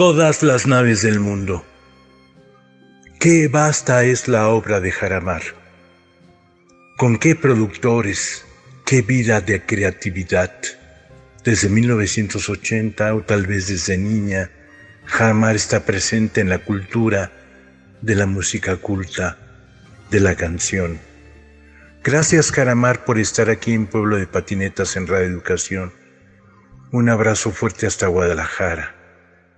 Todas las naves del mundo. Qué vasta es la obra de Jaramar. Con qué productores, qué vida de creatividad. Desde 1980 o tal vez desde niña, Jaramar está presente en la cultura de la música culta, de la canción. Gracias Jaramar por estar aquí en Pueblo de Patinetas en Radio Educación. Un abrazo fuerte hasta Guadalajara.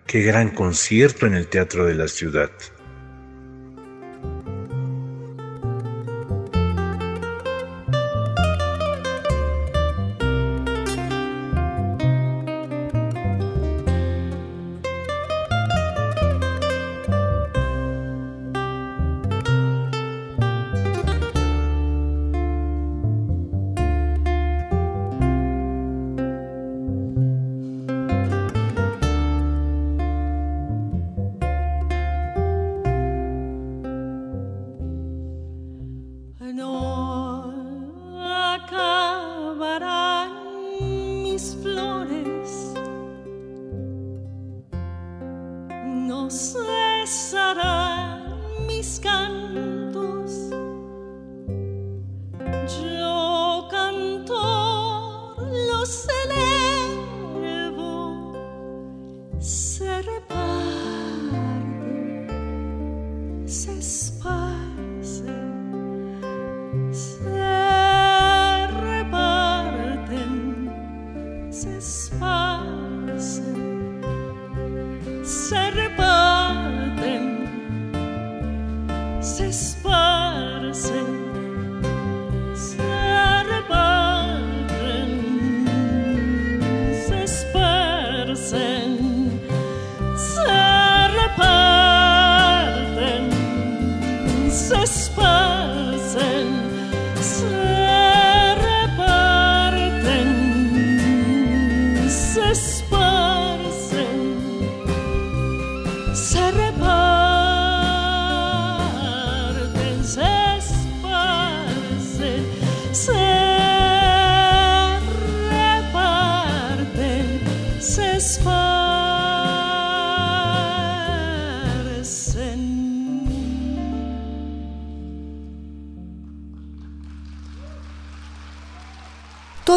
Qué gran concierto en el Teatro de la Ciudad. Se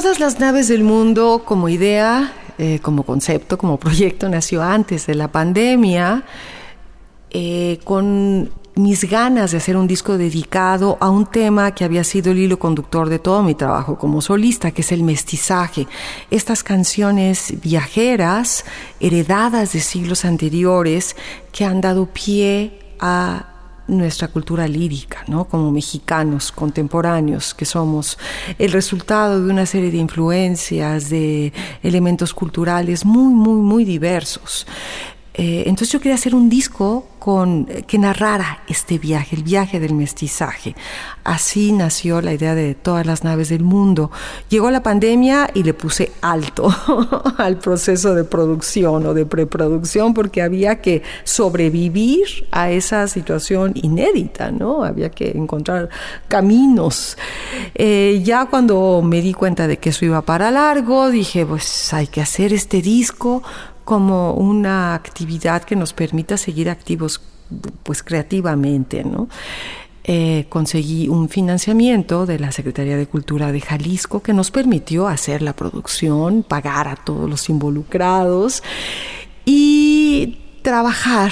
todas las naves del mundo como idea, eh, como concepto, como proyecto, nació antes de la pandemia, eh, con mis ganas de hacer un disco dedicado a un tema que había sido el hilo conductor de todo mi trabajo como solista, que es el mestizaje. Estas canciones viajeras, heredadas de siglos anteriores, que han dado pie a nuestra cultura lírica, ¿no? como mexicanos contemporáneos que somos, el resultado de una serie de influencias, de elementos culturales muy, muy, muy diversos. Eh, entonces yo quería hacer un disco con, que narrara este viaje, el viaje del mestizaje. Así nació la idea de todas las naves del mundo. Llegó la pandemia y le puse alto al proceso de producción o de preproducción porque había que sobrevivir a esa situación inédita, ¿no? Había que encontrar caminos. Eh, ya cuando me di cuenta de que eso iba para largo, dije, pues hay que hacer este disco como una actividad que nos permita seguir activos pues creativamente. Eh, conseguí un financiamiento de la Secretaría de Cultura de Jalisco que nos permitió hacer la producción, pagar a todos los involucrados y trabajar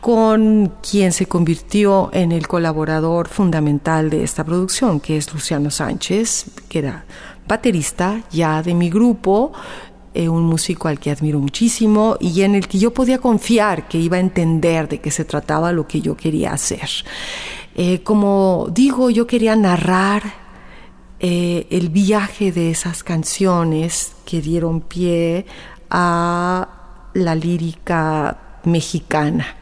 con quien se convirtió en el colaborador fundamental de esta producción, que es Luciano Sánchez, que era baterista ya de mi grupo, eh, un músico al que admiro muchísimo y en el que yo podía confiar que iba a entender de qué se trataba lo que yo quería hacer. Eh, como digo, yo quería narrar eh, el viaje de esas canciones que dieron pie a la lírica mexicana.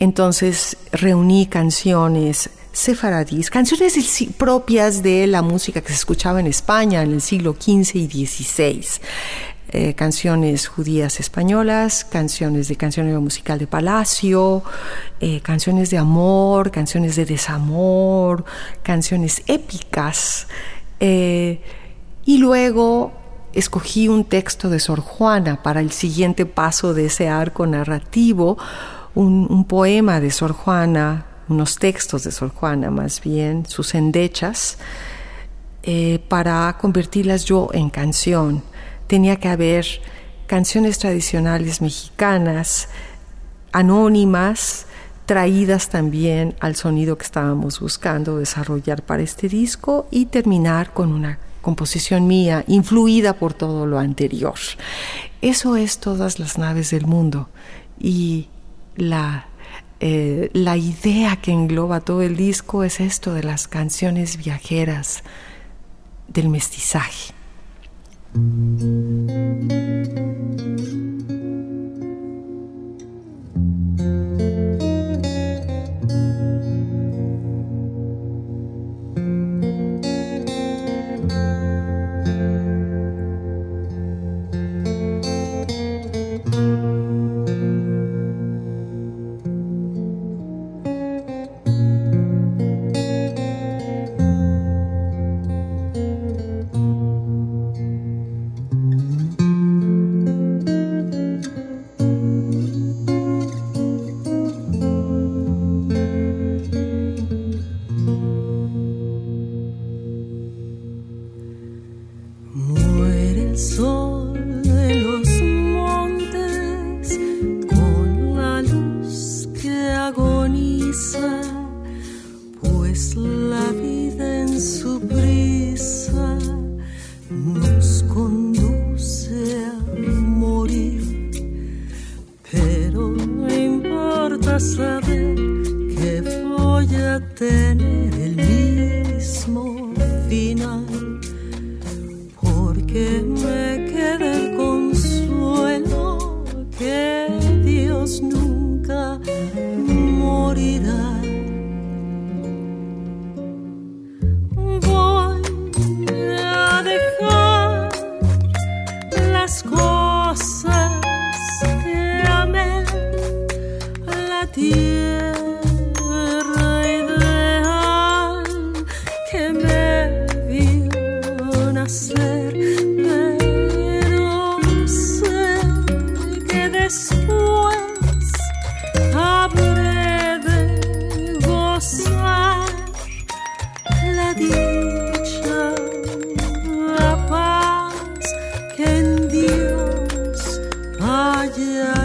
Entonces reuní canciones sefaradís, canciones propias de la música que se escuchaba en España en el siglo XV y XVI. Eh, canciones judías españolas, canciones de cancionero musical de palacio, eh, canciones de amor, canciones de desamor, canciones épicas. Eh, y luego escogí un texto de Sor Juana para el siguiente paso de ese arco narrativo, un poema de Sor Juana unos textos de Sor Juana, más bien sus endechas, eh, para convertirlas yo en canción. Tenía que haber canciones tradicionales mexicanas, anónimas, traídas también al sonido que estábamos buscando desarrollar para este disco y terminar con una composición mía, influida por todo lo anterior. Eso es todas las naves del mundo y la eh, la idea que engloba todo el disco es esto de las canciones viajeras, del mestizaje. saber que voy a tener. yeah.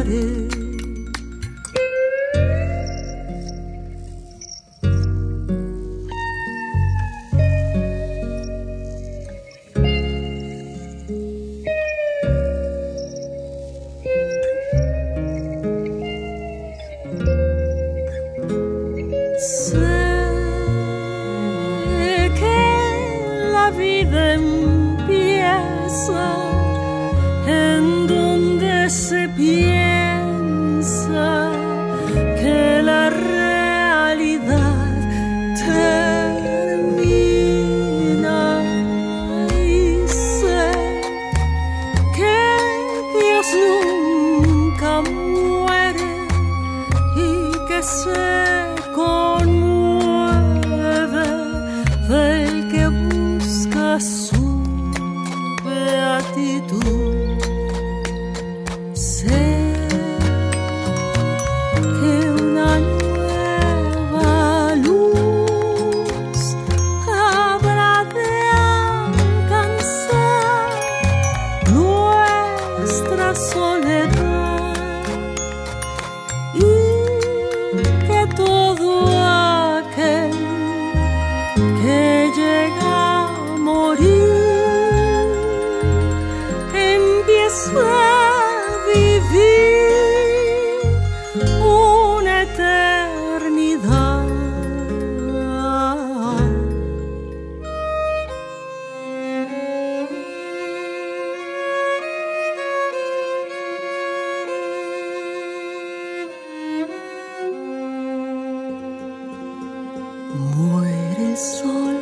Muere el sol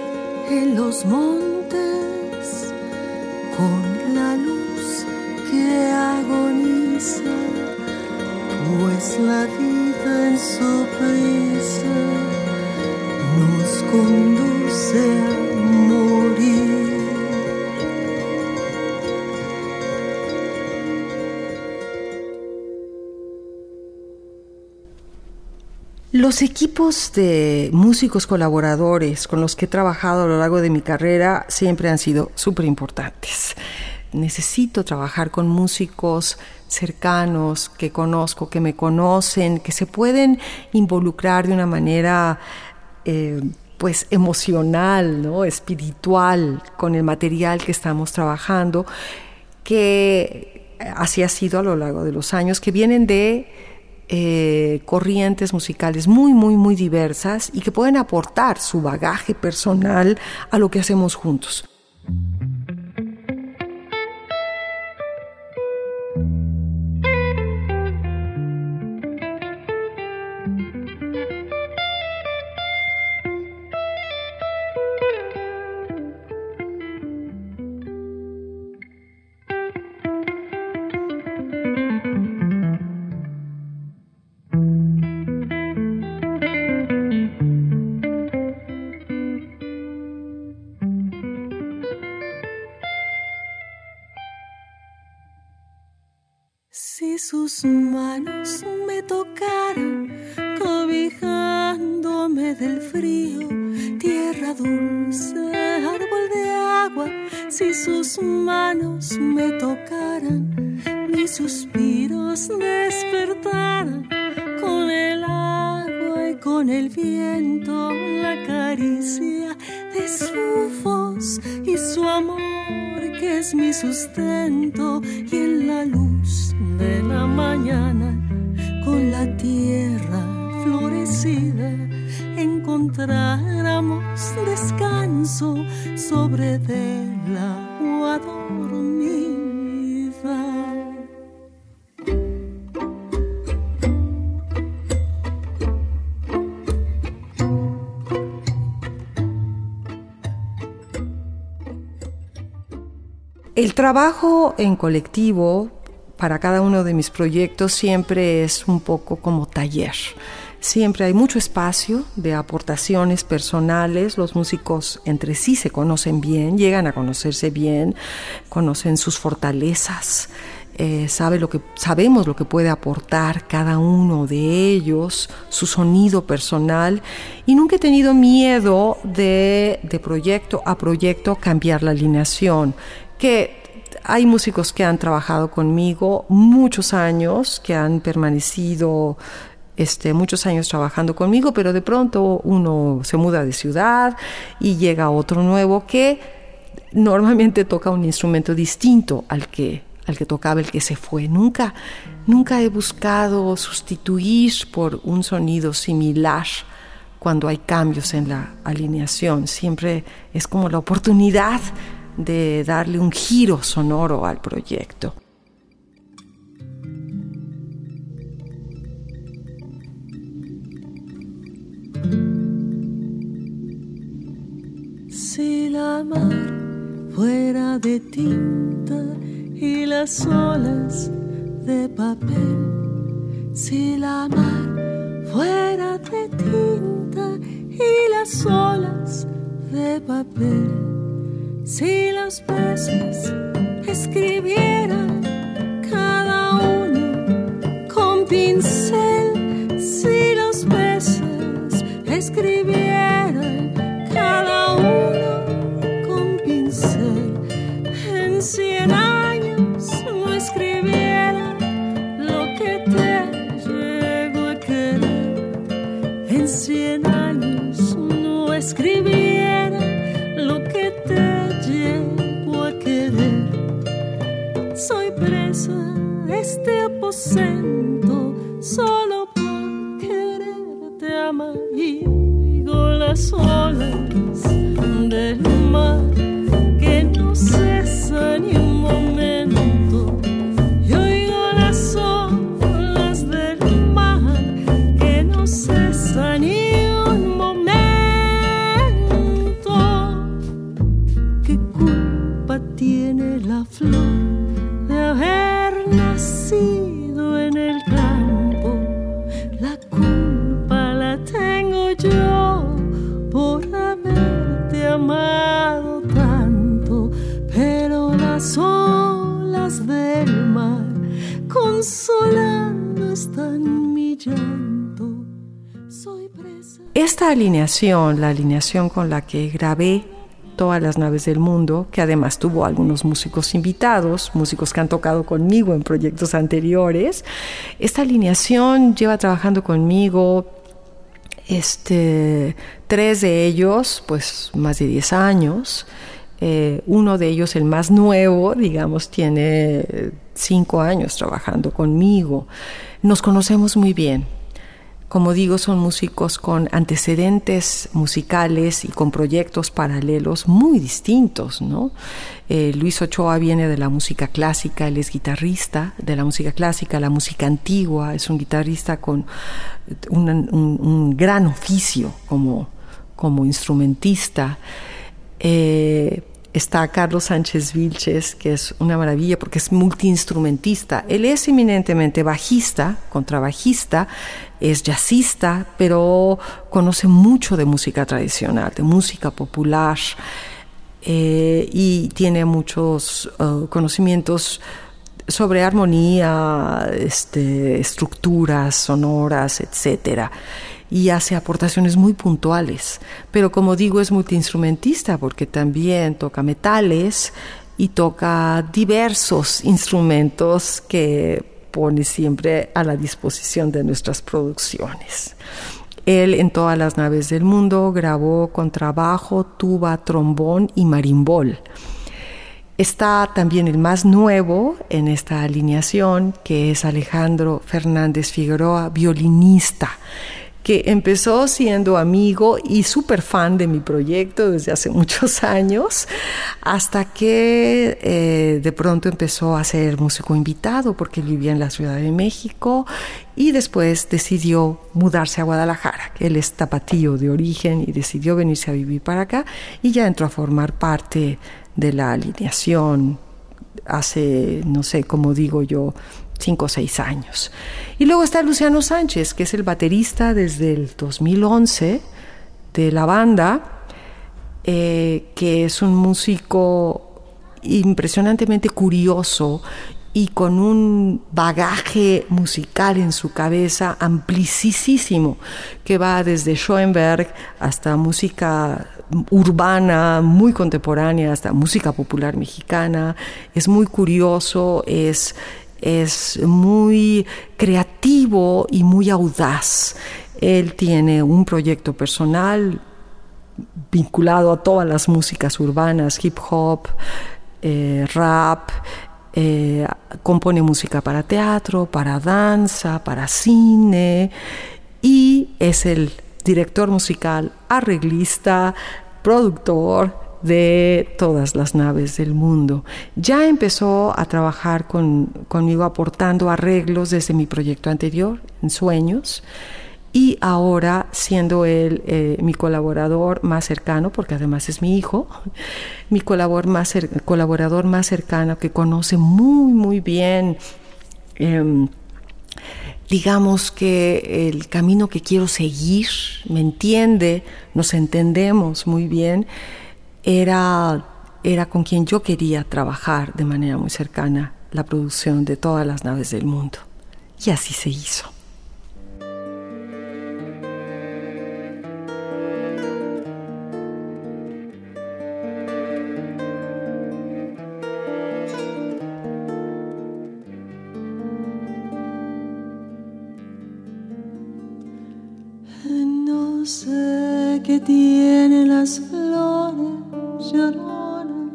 en los montes con la luz que agoniza, pues la vida en su prisa nos conduce a Los equipos de músicos colaboradores con los que he trabajado a lo largo de mi carrera siempre han sido súper importantes. Necesito trabajar con músicos cercanos, que conozco, que me conocen, que se pueden involucrar de una manera eh, pues emocional, ¿no? espiritual con el material que estamos trabajando, que así ha sido a lo largo de los años, que vienen de eh, corrientes musicales muy, muy, muy diversas y que pueden aportar su bagaje personal a lo que hacemos juntos. Si sus manos me tocaran, mis suspiros despertaran con el agua y con el viento, la caricia de su voz y su amor que es mi sustento y en la luz de la mañana con la tierra florecida encontráramos descanso sobre del agua dormida. El trabajo en colectivo para cada uno de mis proyectos siempre es un poco como taller. Siempre hay mucho espacio de aportaciones personales, los músicos entre sí se conocen bien, llegan a conocerse bien, conocen sus fortalezas, eh, sabe lo que, sabemos lo que puede aportar cada uno de ellos, su sonido personal, y nunca he tenido miedo de, de proyecto a proyecto cambiar la alineación, que hay músicos que han trabajado conmigo muchos años, que han permanecido este, muchos años trabajando conmigo, pero de pronto uno se muda de ciudad y llega otro nuevo que normalmente toca un instrumento distinto al que, al que tocaba el que se fue. Nunca, nunca he buscado sustituir por un sonido similar cuando hay cambios en la alineación. Siempre es como la oportunidad de darle un giro sonoro al proyecto. Si la mar fuera de tinta y las olas de papel, si la mar fuera de tinta y las olas de papel. Si los peces escribieran cada uno con pincel, si los peces escribieran escribiera lo que este aposento solo por quererte amigo las olas del alineación, la alineación con la que grabé todas las naves del mundo, que además tuvo algunos músicos invitados, músicos que han tocado conmigo en proyectos anteriores. Esta alineación lleva trabajando conmigo este, tres de ellos, pues más de 10 años. Eh, uno de ellos, el más nuevo, digamos, tiene cinco años trabajando conmigo. Nos conocemos muy bien como digo, son músicos con antecedentes musicales y con proyectos paralelos muy distintos, ¿no? Eh, Luis Ochoa viene de la música clásica, él es guitarrista de la música clásica, la música antigua, es un guitarrista con un, gran oficio como, como instrumentista. Eh, está Carlos Sánchez Vilches, que es una maravilla porque es multiinstrumentista. Él es eminentemente bajista, contrabajista, es jazzista, pero conoce mucho de música tradicional, de música popular, eh, y tiene muchos eh, conocimientos sobre armonía, este, estructuras sonoras, etcétera y hace aportaciones muy puntuales. Pero como digo, es multiinstrumentista porque también toca metales y toca diversos instrumentos que pone siempre a la disposición de nuestras producciones. Él en todas las naves del mundo grabó contrabajo, tuba, trombón y marimbol. Está también el más nuevo en esta alineación, que es Alejandro Fernández Figueroa, violinista que empezó siendo amigo y súper fan de mi proyecto desde hace muchos años, hasta que eh, de pronto empezó a ser músico invitado porque vivía en la Ciudad de México y después decidió mudarse a Guadalajara. Él es tapatío de origen y decidió venirse a vivir para acá y ya entró a formar parte de la alineación hace, no sé, cómo digo yo, cinco o seis años. Y luego está Luciano Sánchez, que es el baterista desde el 2011 de la banda, eh, que es un músico impresionantemente curioso y con un bagaje musical en su cabeza amplísimo, que va desde Schoenberg hasta música urbana, muy contemporánea, hasta música popular mexicana. Es muy curioso, es es muy creativo y muy audaz. Él tiene un proyecto personal vinculado a todas las músicas urbanas, hip hop, eh, rap, eh, compone música para teatro, para danza, para cine y es el director musical, arreglista, productor de todas las naves del mundo. Ya empezó a trabajar conmigo aportando arreglos desde mi proyecto anterior, en Sueños, y ahora siendo él eh, mi colaborador más cercano, porque además es mi hijo, mi colaborador más, colaborador más cercano que conoce muy, muy bien. Em, digamos que el camino que quiero seguir, me entiende, nos entendemos muy bien, era, era con quien yo quería trabajar de manera muy cercana la producción de todas las naves del mundo. Y así se hizo llorona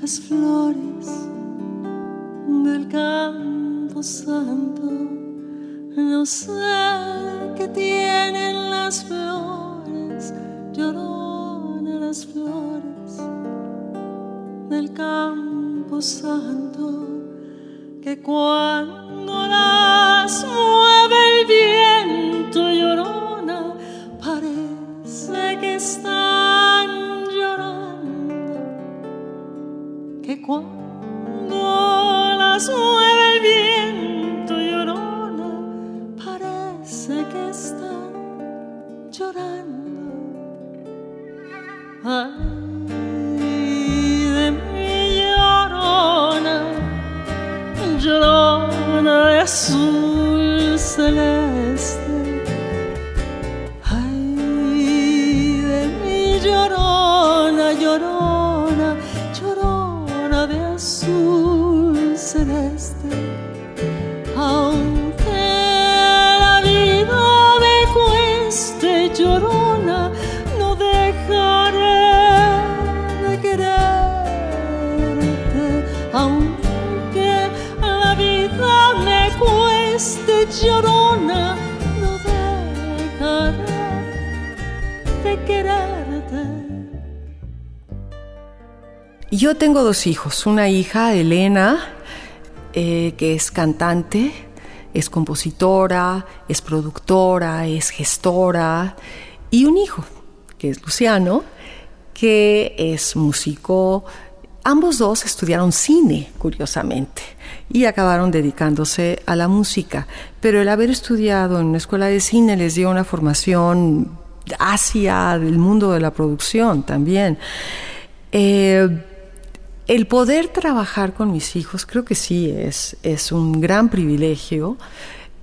las flores del campo santo. No sé qué tienen las flores, llorona las flores del campo santo que cuando 啊 Yo tengo dos hijos, una hija, Elena, eh, que es cantante, es compositora, es productora, es gestora, y un hijo, que es Luciano, que es músico. Ambos dos estudiaron cine, curiosamente, y acabaron dedicándose a la música, pero el haber estudiado en una escuela de cine les dio una formación hacia el mundo de la producción también. Eh, el poder trabajar con mis hijos creo que sí es, es un gran privilegio.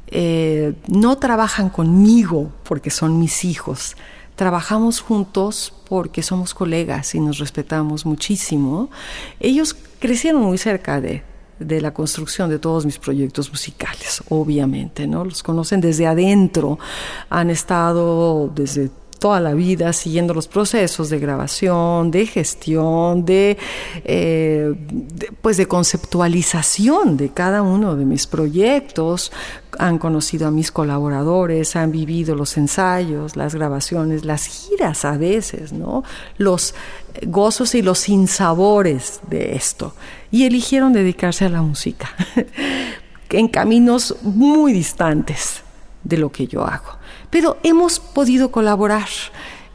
Eh, no trabajan conmigo porque son mis hijos, trabajamos juntos porque somos colegas y nos respetamos muchísimo. Ellos crecieron muy cerca de, de la construcción de todos mis proyectos musicales, obviamente, ¿no? Los conocen desde adentro, han estado desde toda la vida siguiendo los procesos de grabación, de gestión, de, eh, pues de conceptualización de cada uno de mis proyectos. Han conocido a mis colaboradores, han vivido los ensayos, las grabaciones, las giras a veces, ¿no? Los gozos y los sinsabores de esto. Y eligieron dedicarse a la música en caminos muy distantes de lo que yo hago pero hemos podido colaborar.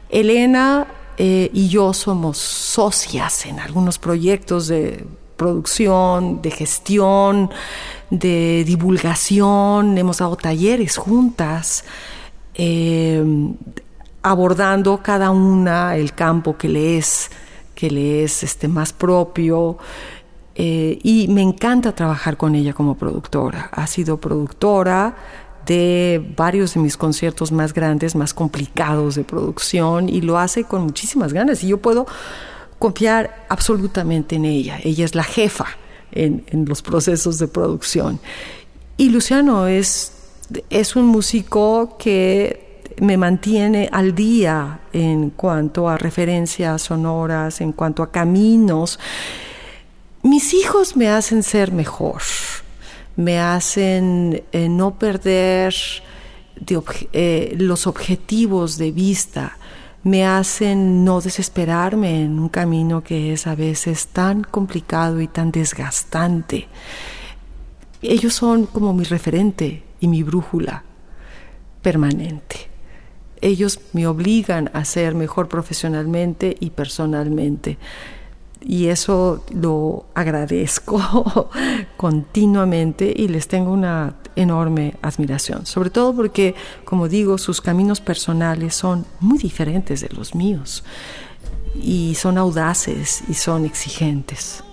Elena eh, y yo somos socias en algunos proyectos de producción, de gestión, de divulgación, hemos dado talleres juntas, eh, abordando cada una el campo que le es, que le es este, más propio. Eh, y me encanta trabajar con ella como productora. Ha sido productora, de varios de mis conciertos más grandes, más complicados de producción y lo hace con muchísimas ganas y yo puedo confiar absolutamente en ella. Ella es la jefa en, los procesos de producción. Y Luciano es, es un músico que me mantiene al día en cuanto a referencias sonoras, en cuanto a caminos. Mis hijos me hacen ser mejor me hacen eh, no perder eh, los objetivos de vista me hacen no desesperarme en un camino que es a veces tan complicado y tan desgastante. Ellos son como mi referente y mi brújula permanente. Ellos me obligan a ser mejor profesionalmente y personalmente y eso lo agradezco continuamente y les tengo una enorme admiración, sobre todo porque, como digo, sus caminos personales son muy diferentes de los míos y son audaces y son exigentes.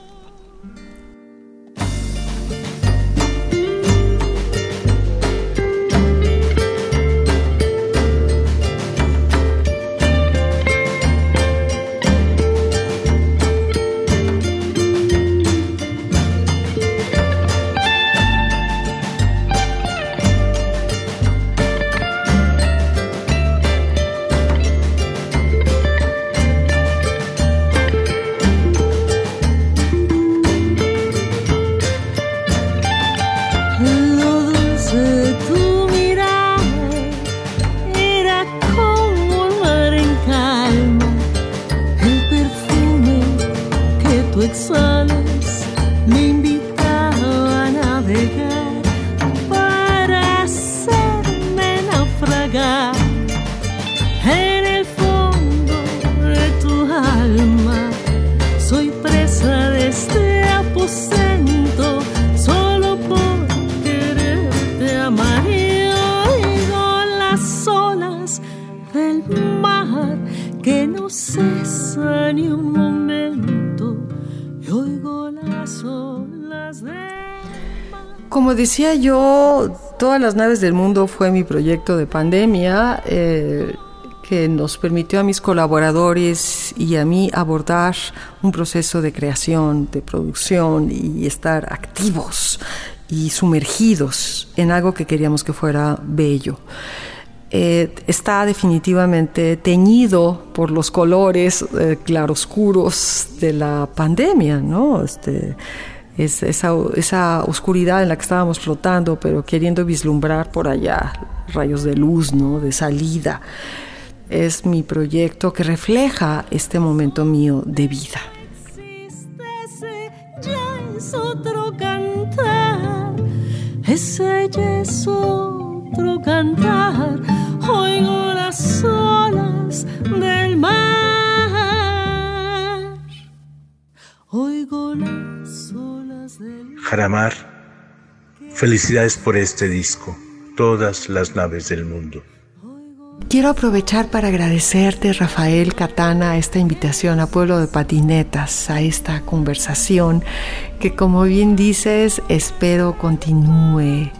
Como decía yo, todas las naves del mundo fue mi proyecto de pandemia eh, que nos permitió a mis colaboradores y a mí abordar un proceso de creación, de producción y estar activos y sumergidos en algo que queríamos que fuera bello. Eh, está definitivamente teñido por los colores eh, claroscuros de la pandemia, ¿no? Este, es esa, esa, oscuridad en la que estábamos flotando, pero queriendo vislumbrar por allá rayos de luz, ¿no? De salida. Es mi proyecto que refleja este momento mío de vida. Es otro cantar, ese es otro cantar, oigo las olas del mar, oigo las Jaramar, felicidades por este disco, todas las naves del mundo. Quiero aprovechar para agradecerte, Rafael Catana, esta invitación a Pueblo de Patinetas, a esta conversación que, como bien dices, espero continúe,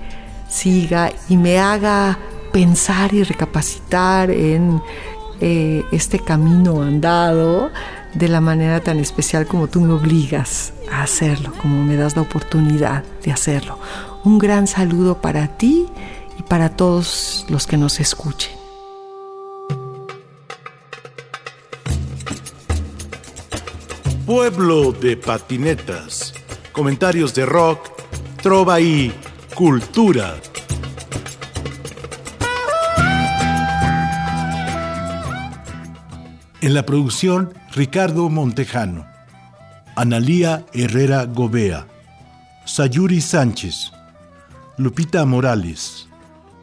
siga y me haga pensar y recapacitar en eh, este camino andado de la manera tan especial como tú me obligas a hacerlo, como me das la oportunidad de hacerlo. Un gran saludo para ti y para todos los que nos escuchen. Pueblo de patinetas. Comentarios de rock, trova y cultura. En la producción, Ricardo Montejano, Analía Herrera Gobea, Sayuri Sánchez, Lupita Morales,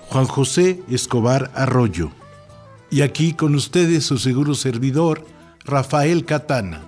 Juan José Escobar Arroyo. Y aquí con ustedes su seguro servidor, Rafael Catana.